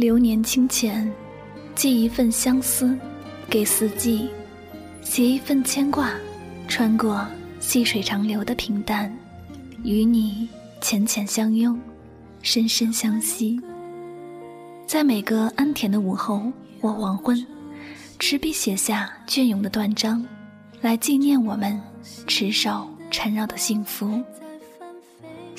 流年清浅，寄一份相思，给四季；携一份牵挂，穿过细水长流的平淡，与你浅浅相拥，深深相惜。在每个安恬的午后或黄昏，执笔写下隽永的断章，来纪念我们持手缠绕的幸福。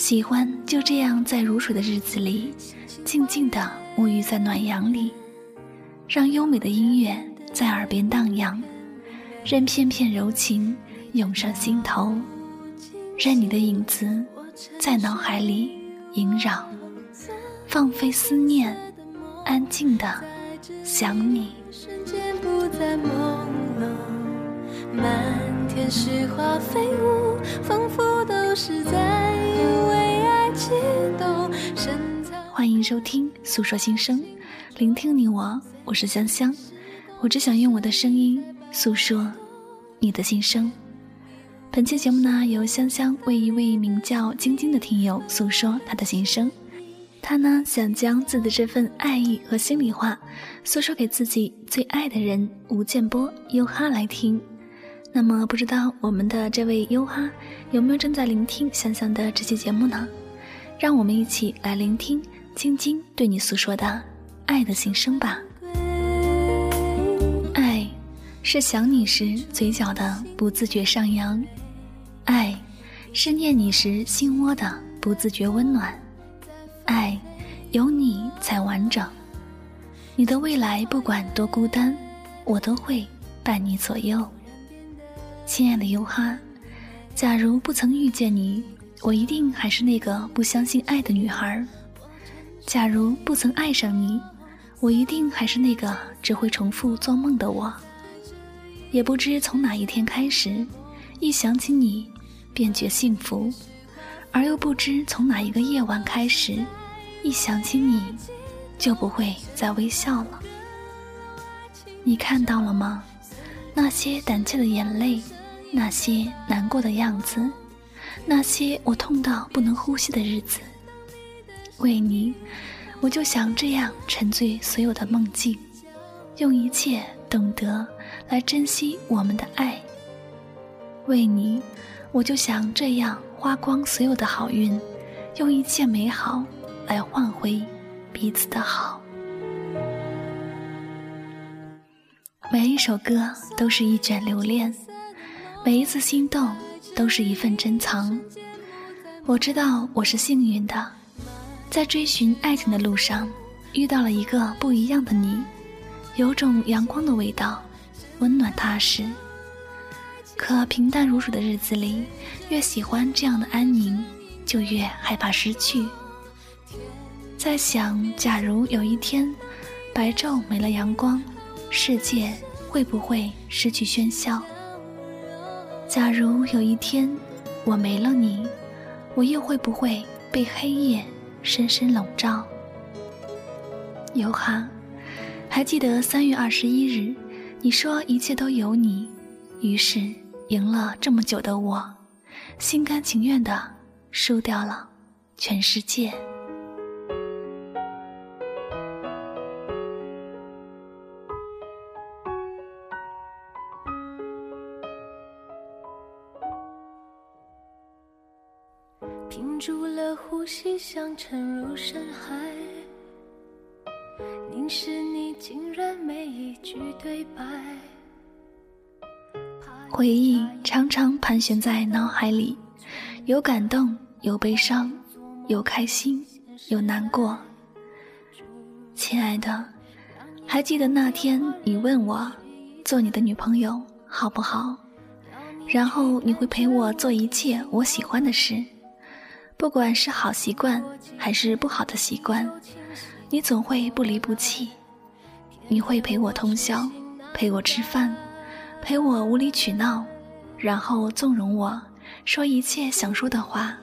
喜欢就这样在如水的日子里，静静地沐浴在暖阳里，让优美的音乐在耳边荡漾，任片片柔情涌上心头，任你的影子在脑海里萦绕，放飞思念，安静的想你。满天雪花飞舞，仿佛都。是在为爱激动欢迎收听《诉说心声》，聆听你我，我是香香。我只想用我的声音诉说你的心声。本期节目呢，由香香为一位名叫晶晶的听友诉说他的心声。他呢，想将自己的这份爱意和心里话，诉说给自己最爱的人吴建波优哈来听。那么，不知道我们的这位优哈有没有正在聆听香香的这期节目呢？让我们一起来聆听晶晶对你诉说的爱的心声吧。爱，是想你时嘴角的不自觉上扬；爱，是念你时心窝的不自觉温暖；爱，有你才完整。你的未来不管多孤单，我都会伴你左右。亲爱的优哈，假如不曾遇见你，我一定还是那个不相信爱的女孩；假如不曾爱上你，我一定还是那个只会重复做梦的我。也不知从哪一天开始，一想起你便觉幸福，而又不知从哪一个夜晚开始，一想起你就不会再微笑了。你看到了吗？那些胆怯的眼泪。那些难过的样子，那些我痛到不能呼吸的日子，为你，我就想这样沉醉所有的梦境，用一切懂得来珍惜我们的爱。为你，我就想这样花光所有的好运，用一切美好来换回彼此的好。每一首歌都是一卷留恋。每一次心动，都是一份珍藏。我知道我是幸运的，在追寻爱情的路上，遇到了一个不一样的你，有种阳光的味道，温暖踏实。可平淡如水的日子里，越喜欢这样的安宁，就越害怕失去。在想，假如有一天，白昼没了阳光，世界会不会失去喧嚣？假如有一天我没了你，我又会不会被黑夜深深笼罩？尤哈，还记得三月二十一日，你说一切都有你，于是赢了这么久的我，心甘情愿的输掉了全世界。住了呼吸，想沉入深海。凝视你，竟然没一句对白。回忆常常盘旋在脑海里，有感动，有悲伤，有开心，有难过。亲爱的，还记得那天你问我，做你的女朋友好不好？然后你会陪我做一切我喜欢的事。不管是好习惯还是不好的习惯，你总会不离不弃。你会陪我通宵，陪我吃饭，陪我无理取闹，然后纵容我说一切想说的话。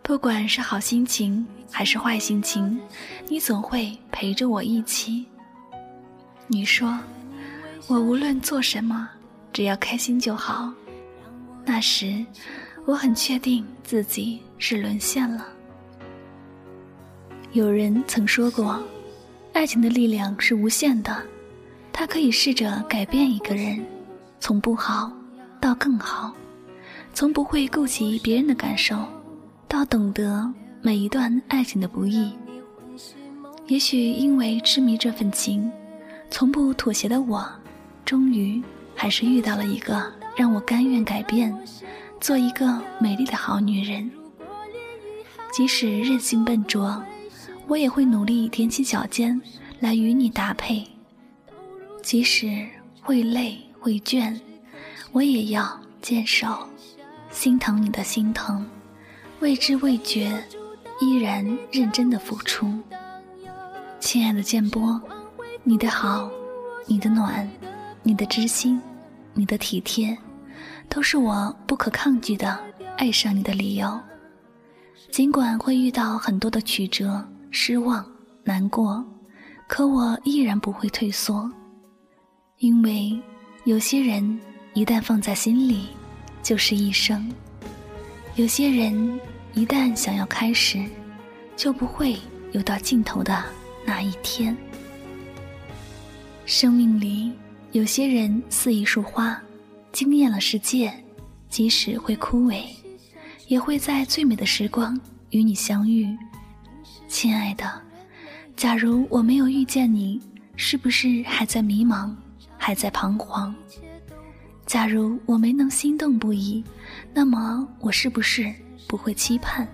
不管是好心情还是坏心情，你总会陪着我一起。你说，我无论做什么，只要开心就好。那时。我很确定自己是沦陷了。有人曾说过，爱情的力量是无限的，它可以试着改变一个人，从不好到更好，从不会顾及别人的感受，到懂得每一段爱情的不易。也许因为痴迷这份情，从不妥协的我，终于还是遇到了一个让我甘愿改变，做一个美丽的好女人。即使任性笨拙，我也会努力踮起脚尖来与你搭配。即使会累会倦，我也要坚守，心疼你的心疼，未知未觉，依然认真的付出。亲爱的建波，你的好，你的暖，你的知心，你的体贴，都是我不可抗拒的爱上你的理由。尽管会遇到很多的曲折、失望、难过，可我依然不会退缩，因为有些人一旦放在心里，就是一生；有些人一旦想要开始，就不会有到尽头的。那一天，生命里有些人似一束花，惊艳了世界，即使会枯萎，也会在最美的时光与你相遇。亲爱的，假如我没有遇见你，是不是还在迷茫，还在彷徨？假如我没能心动不已，那么我是不是不会期盼？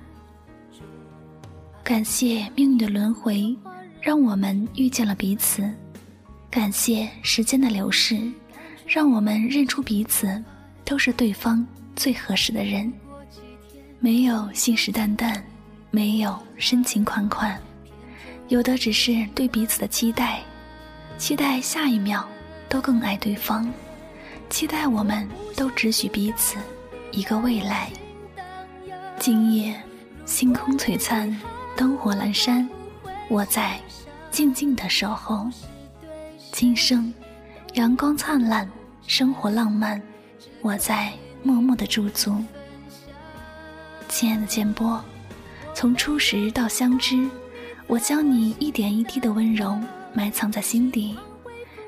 感谢命运的轮回。让我们遇见了彼此，感谢时间的流逝，让我们认出彼此都是对方最合适的人。没有信誓旦旦，没有深情款款，有的只是对彼此的期待，期待下一秒都更爱对方，期待我们都只许彼此一个未来。今夜星空璀璨，灯火阑珊。我在静静的守候，今生阳光灿烂，生活浪漫。我在默默的驻足，亲爱的剑波，从初识到相知，我将你一点一滴的温柔埋藏在心底，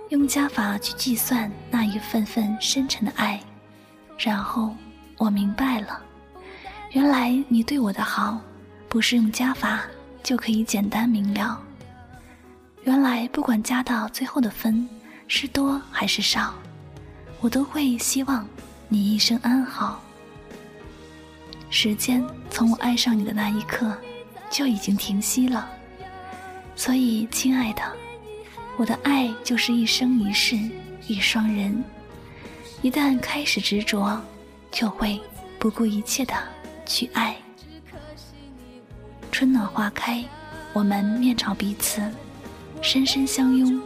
用加法去计算那一份份深沉的爱，然后我明白了，原来你对我的好，不是用加法。就可以简单明了。原来不管加到最后的分是多还是少，我都会希望你一生安好。时间从我爱上你的那一刻就已经停息了，所以亲爱的，我的爱就是一生一世一双人。一旦开始执着，就会不顾一切的去爱。春暖花开，我们面朝彼此，深深相拥，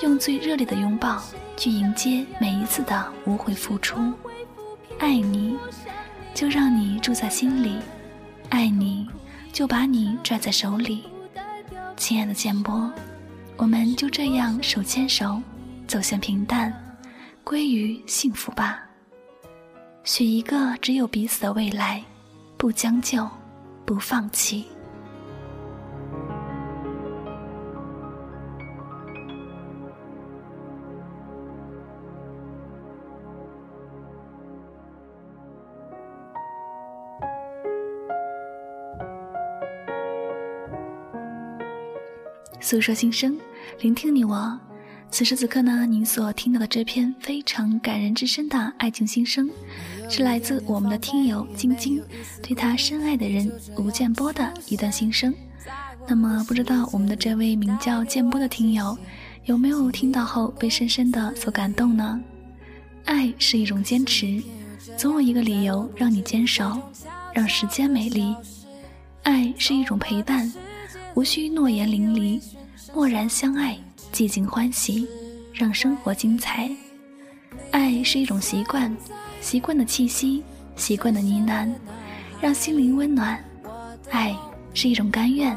用最热烈的拥抱去迎接每一次的无悔付出。爱你，就让你住在心里；爱你，就把你拽在手里。亲爱的建波，我们就这样手牵手，走向平淡，归于幸福吧。许一个只有彼此的未来，不将就，不放弃。诉说心声，聆听你我。此时此刻呢，您所听到的这篇非常感人至深的爱情心声，是来自我们的听友晶晶对他深爱的人吴建波的一段心声。那么，不知道我们的这位名叫建波的听友，有没有听到后被深深的所感动呢？爱是一种坚持，总有一个理由让你坚守，让时间美丽。爱是一种陪伴。无需诺言淋漓，默然相爱，寂静欢喜，让生活精彩。爱是一种习惯，习惯的气息，习惯的呢喃，让心灵温暖。爱是一种甘愿，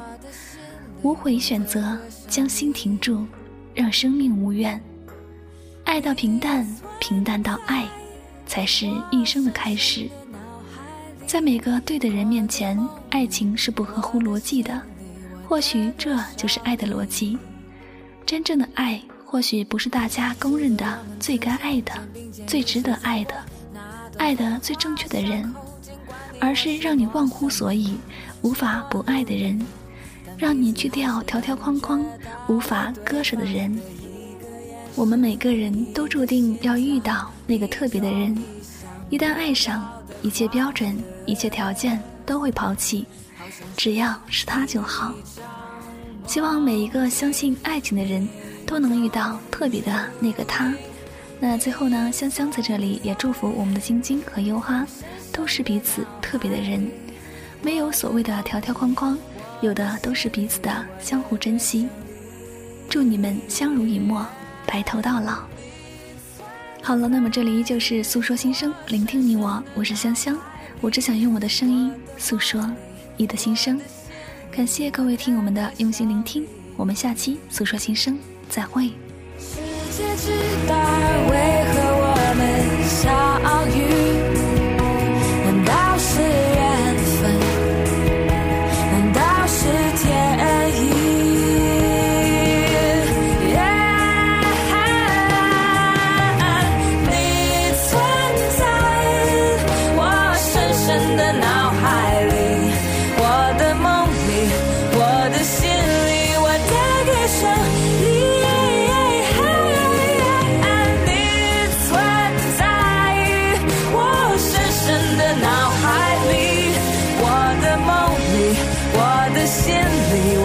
无悔选择，将心停住，让生命无怨。爱到平淡，平淡到爱，才是一生的开始。在每个对的人面前，爱情是不合乎逻辑的。或许这就是爱的逻辑，真正的爱或许不是大家公认的最该爱的、最值得爱的、爱的最正确的人，而是让你忘乎所以、无法不爱的人，让你去掉条条框框、无法割舍的人。我们每个人都注定要遇到那个特别的人，一旦爱上，一切标准、一切条件都会抛弃，只要是他就好。希望每一个相信爱情的人都能遇到特别的那个他。那最后呢，香香在这里也祝福我们的晶晶和优哈，都是彼此特别的人，没有所谓的条条框框，有的都是彼此的相互珍惜。祝你们相濡以沫，白头到老。好了，那么这里依旧是诉说心声，聆听你我，我是香香，我只想用我的声音诉说你的心声。感谢各位听友们的用心聆听，我们下期诉说心声再会。世界之大，为何我们相